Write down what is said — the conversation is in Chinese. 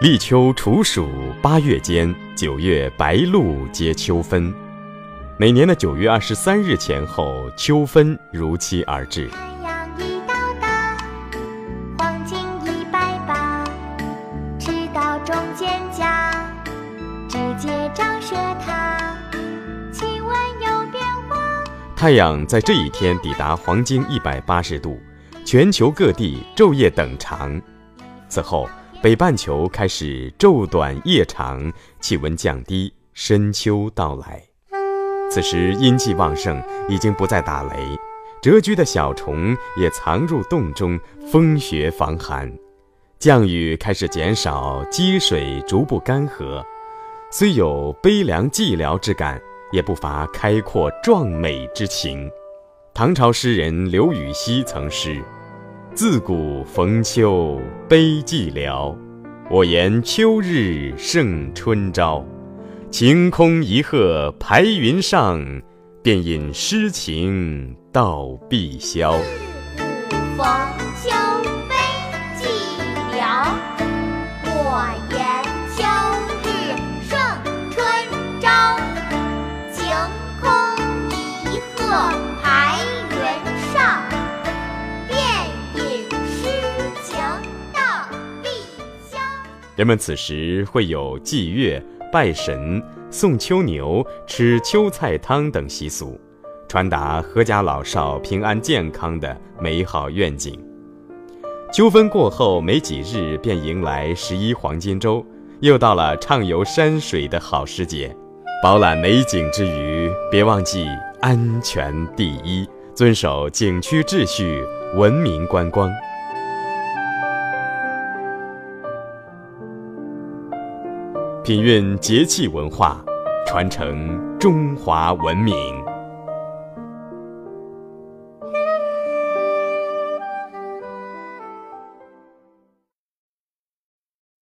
立秋处暑，八月间，九月白露接秋分。每年的九月二十三日前后，秋分如期而至。太阳一到达，黄金一百八，赤道中间夹，直接照射它，气温有变化。太阳在这一天抵达黄经一百八十度，全球各地昼夜等长。此后。北半球开始昼短夜长，气温降低，深秋到来。此时阴气旺盛，已经不再打雷，蛰居的小虫也藏入洞中，风雪防寒。降雨开始减少，积水逐步干涸。虽有悲凉寂寥之感，也不乏开阔壮美之情。唐朝诗人刘禹锡曾诗。自古逢秋悲寂寥，我言秋日胜春朝。晴空一鹤排云上，便引诗情到碧霄。自古逢秋悲寂寥，我言秋日胜春朝。晴空一鹤。人们此时会有祭月、拜神、送秋牛、吃秋菜汤等习俗，传达阖家老少平安健康的美好愿景。秋分过后没几日，便迎来十一黄金周，又到了畅游山水的好时节。饱览美景之余，别忘记安全第一，遵守景区秩序，文明观光。品韵节气文化，传承中华文明。